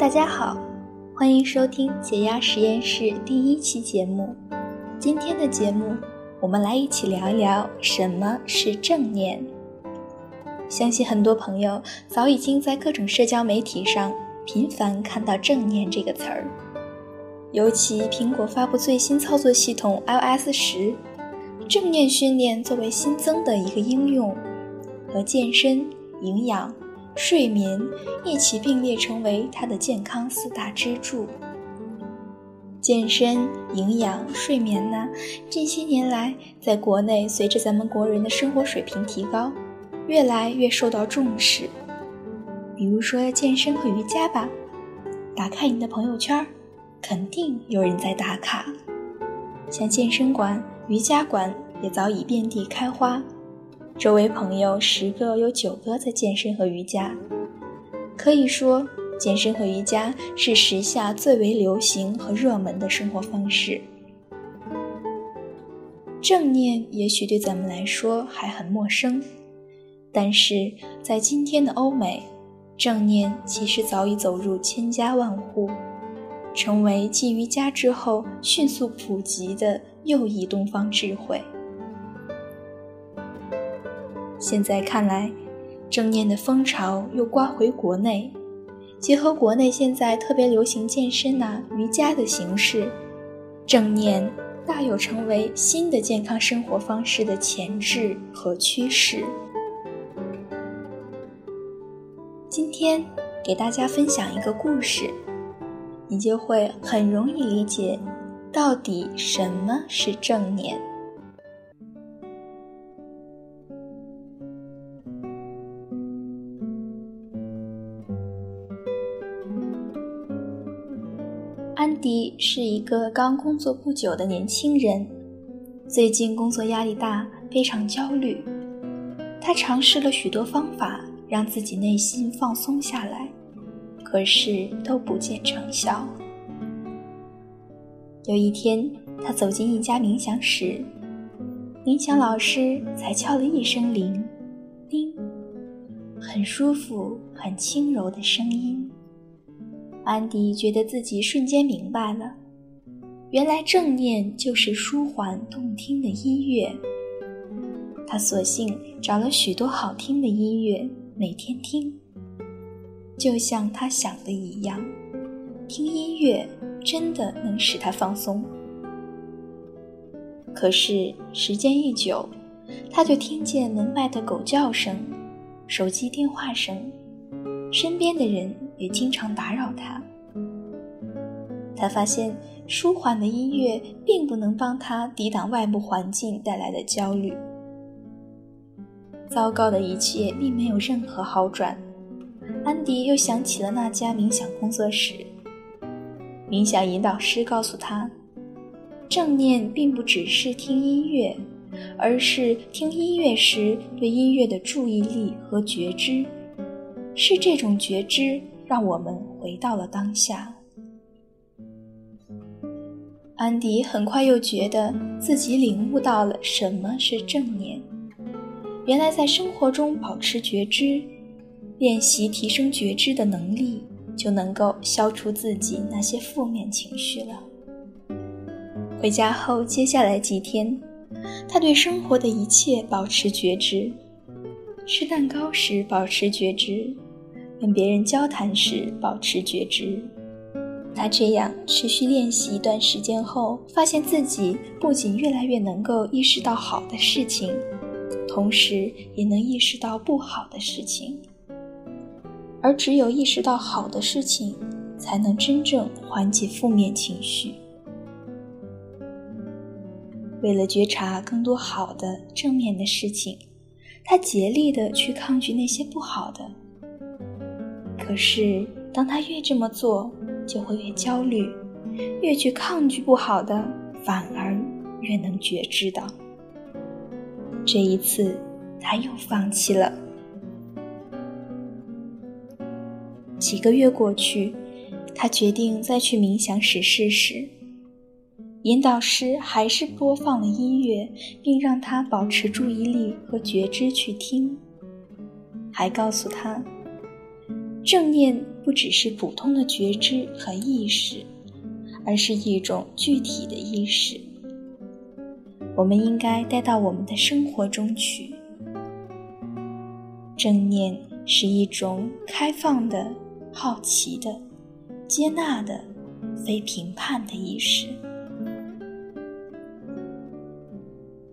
大家好，欢迎收听解压实验室第一期节目。今天的节目，我们来一起聊一聊什么是正念。相信很多朋友早已经在各种社交媒体上频繁看到“正念”这个词儿，尤其苹果发布最新操作系统 iOS 十，正念训练作为新增的一个应用，和健身、营养。睡眠一起并列成为他的健康四大支柱。健身、营养、睡眠呢？这些年来，在国内随着咱们国人的生活水平提高，越来越受到重视。比如说健身和瑜伽吧，打开你的朋友圈，肯定有人在打卡。像健身馆、瑜伽馆也早已遍地开花。周围朋友十个有九个在健身和瑜伽，可以说健身和瑜伽是时下最为流行和热门的生活方式。正念也许对咱们来说还很陌生，但是在今天的欧美，正念其实早已走入千家万户，成为继瑜伽之后迅速普及的又一东方智慧。现在看来，正念的风潮又刮回国内，结合国内现在特别流行健身呐、瑜伽的形式，正念大有成为新的健康生活方式的潜质和趋势。今天给大家分享一个故事，你就会很容易理解，到底什么是正念。是一个刚工作不久的年轻人，最近工作压力大，非常焦虑。他尝试了许多方法，让自己内心放松下来，可是都不见成效。有一天，他走进一家冥想室，冥想老师才敲了一声铃，叮，很舒服、很轻柔的声音。安迪觉得自己瞬间明白了，原来正念就是舒缓动听的音乐。他索性找了许多好听的音乐，每天听。就像他想的一样，听音乐真的能使他放松。可是时间一久，他就听见门外的狗叫声、手机电话声，身边的人。也经常打扰他。他发现舒缓的音乐并不能帮他抵挡外部环境带来的焦虑。糟糕的一切并没有任何好转。安迪又想起了那家冥想工作室。冥想引导师告诉他，正念并不只是听音乐，而是听音乐时对音乐的注意力和觉知。是这种觉知。让我们回到了当下。安迪很快又觉得自己领悟到了什么是正念。原来，在生活中保持觉知，练习提升觉知的能力，就能够消除自己那些负面情绪了。回家后，接下来几天，他对生活的一切保持觉知：吃蛋糕时保持觉知。跟别人交谈时保持觉知，他这样持续练习一段时间后，发现自己不仅越来越能够意识到好的事情，同时也能意识到不好的事情。而只有意识到好的事情，才能真正缓解负面情绪。为了觉察更多好的、正面的事情，他竭力的去抗拒那些不好的。可是，当他越这么做，就会越焦虑；越去抗拒不好的，反而越能觉知到。这一次，他又放弃了。几个月过去，他决定再去冥想室试试。引导师还是播放了音乐，并让他保持注意力和觉知去听，还告诉他。正念不只是普通的觉知和意识，而是一种具体的意识。我们应该带到我们的生活中去。正念是一种开放的、好奇的、接纳的、非评判的意识。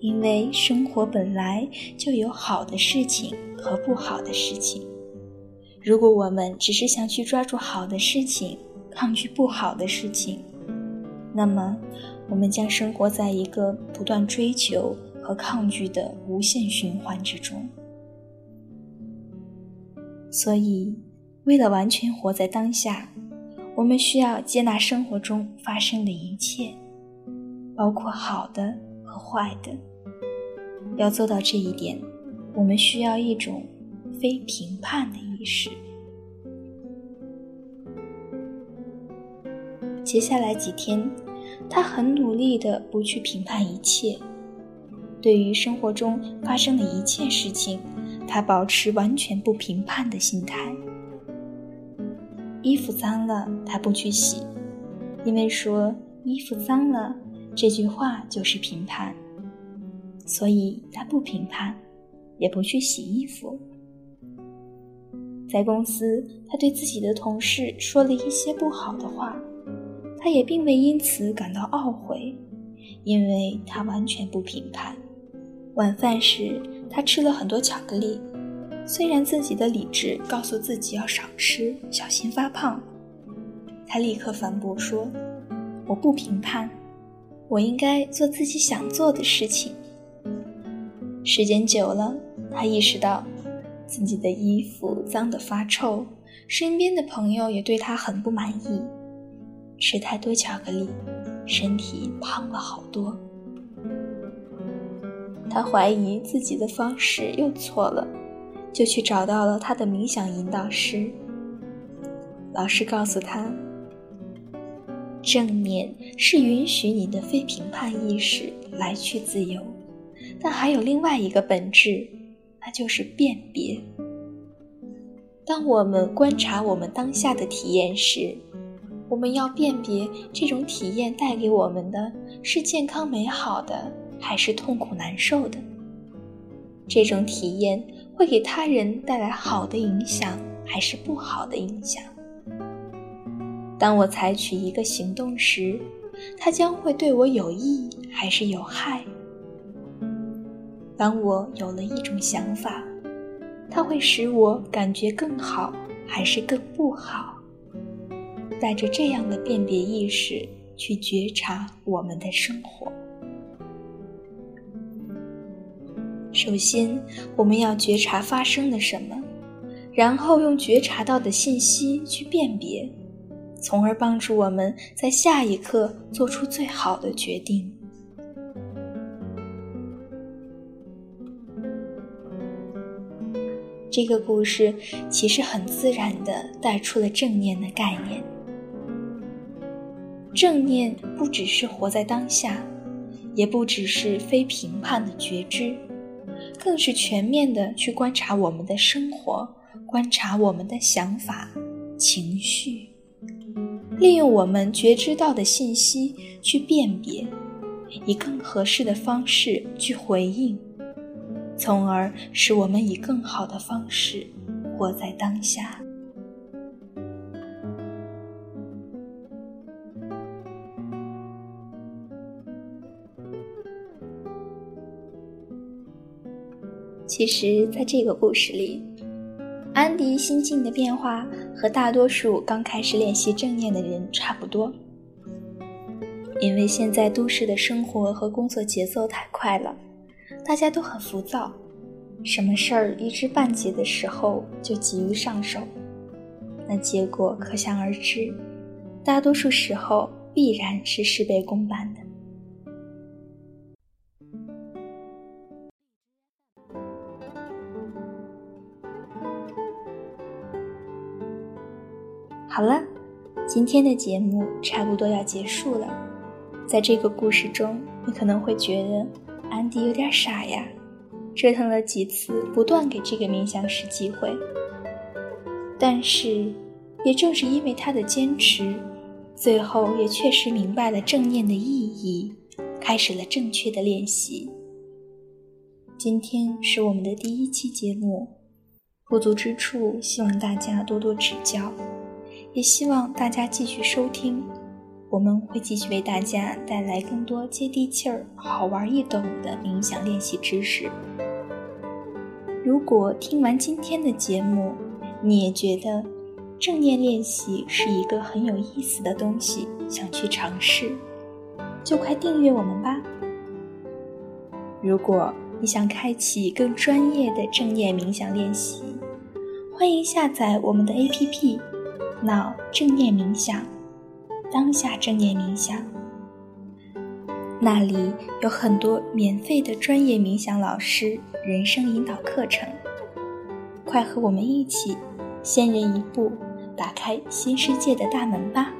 因为生活本来就有好的事情和不好的事情。如果我们只是想去抓住好的事情，抗拒不好的事情，那么我们将生活在一个不断追求和抗拒的无限循环之中。所以，为了完全活在当下，我们需要接纳生活中发生的一切，包括好的和坏的。要做到这一点，我们需要一种非评判的。是。接下来几天，他很努力的不去评判一切。对于生活中发生的一切事情，他保持完全不评判的心态。衣服脏了，他不去洗，因为说衣服脏了这句话就是评判，所以他不评判，也不去洗衣服。在公司，他对自己的同事说了一些不好的话，他也并未因此感到懊悔，因为他完全不评判。晚饭时，他吃了很多巧克力，虽然自己的理智告诉自己要少吃，小心发胖，他立刻反驳说：“我不评判，我应该做自己想做的事情。”时间久了，他意识到。自己的衣服脏得发臭，身边的朋友也对他很不满意。吃太多巧克力，身体胖了好多。他怀疑自己的方式又错了，就去找到了他的冥想引导师。老师告诉他，正念是允许你的非评判意识来去自由，但还有另外一个本质。那就是辨别。当我们观察我们当下的体验时，我们要辨别这种体验带给我们的是健康美好的，还是痛苦难受的。这种体验会给他人带来好的影响，还是不好的影响？当我采取一个行动时，它将会对我有益，还是有害？当我有了一种想法，它会使我感觉更好，还是更不好？带着这样的辨别意识去觉察我们的生活。首先，我们要觉察发生了什么，然后用觉察到的信息去辨别，从而帮助我们在下一刻做出最好的决定。这个故事其实很自然地带出了正念的概念。正念不只是活在当下，也不只是非评判的觉知，更是全面的去观察我们的生活，观察我们的想法、情绪，利用我们觉知到的信息去辨别，以更合适的方式去回应。从而使我们以更好的方式活在当下。其实，在这个故事里，安迪心境的变化和大多数刚开始练习正念的人差不多，因为现在都市的生活和工作节奏太快了。大家都很浮躁，什么事儿一知半解的时候就急于上手，那结果可想而知，大多数时候必然是事倍功半的。好了，今天的节目差不多要结束了，在这个故事中，你可能会觉得。安迪有点傻呀，折腾了几次，不断给这个冥想师机会。但是，也正是因为他的坚持，最后也确实明白了正念的意义，开始了正确的练习。今天是我们的第一期节目，不足之处希望大家多多指教，也希望大家继续收听，我们会继续为大家带来更多接地气儿、好玩易懂的冥想练习知识。如果听完今天的节目，你也觉得正念练习是一个很有意思的东西，想去尝试，就快订阅我们吧。如果你想开启更专业的正念冥想练习，欢迎下载我们的 APP，脑正念冥想，当下正念冥想。那里有很多免费的专业冥想老师、人生引导课程，快和我们一起，先人一步，打开新世界的大门吧！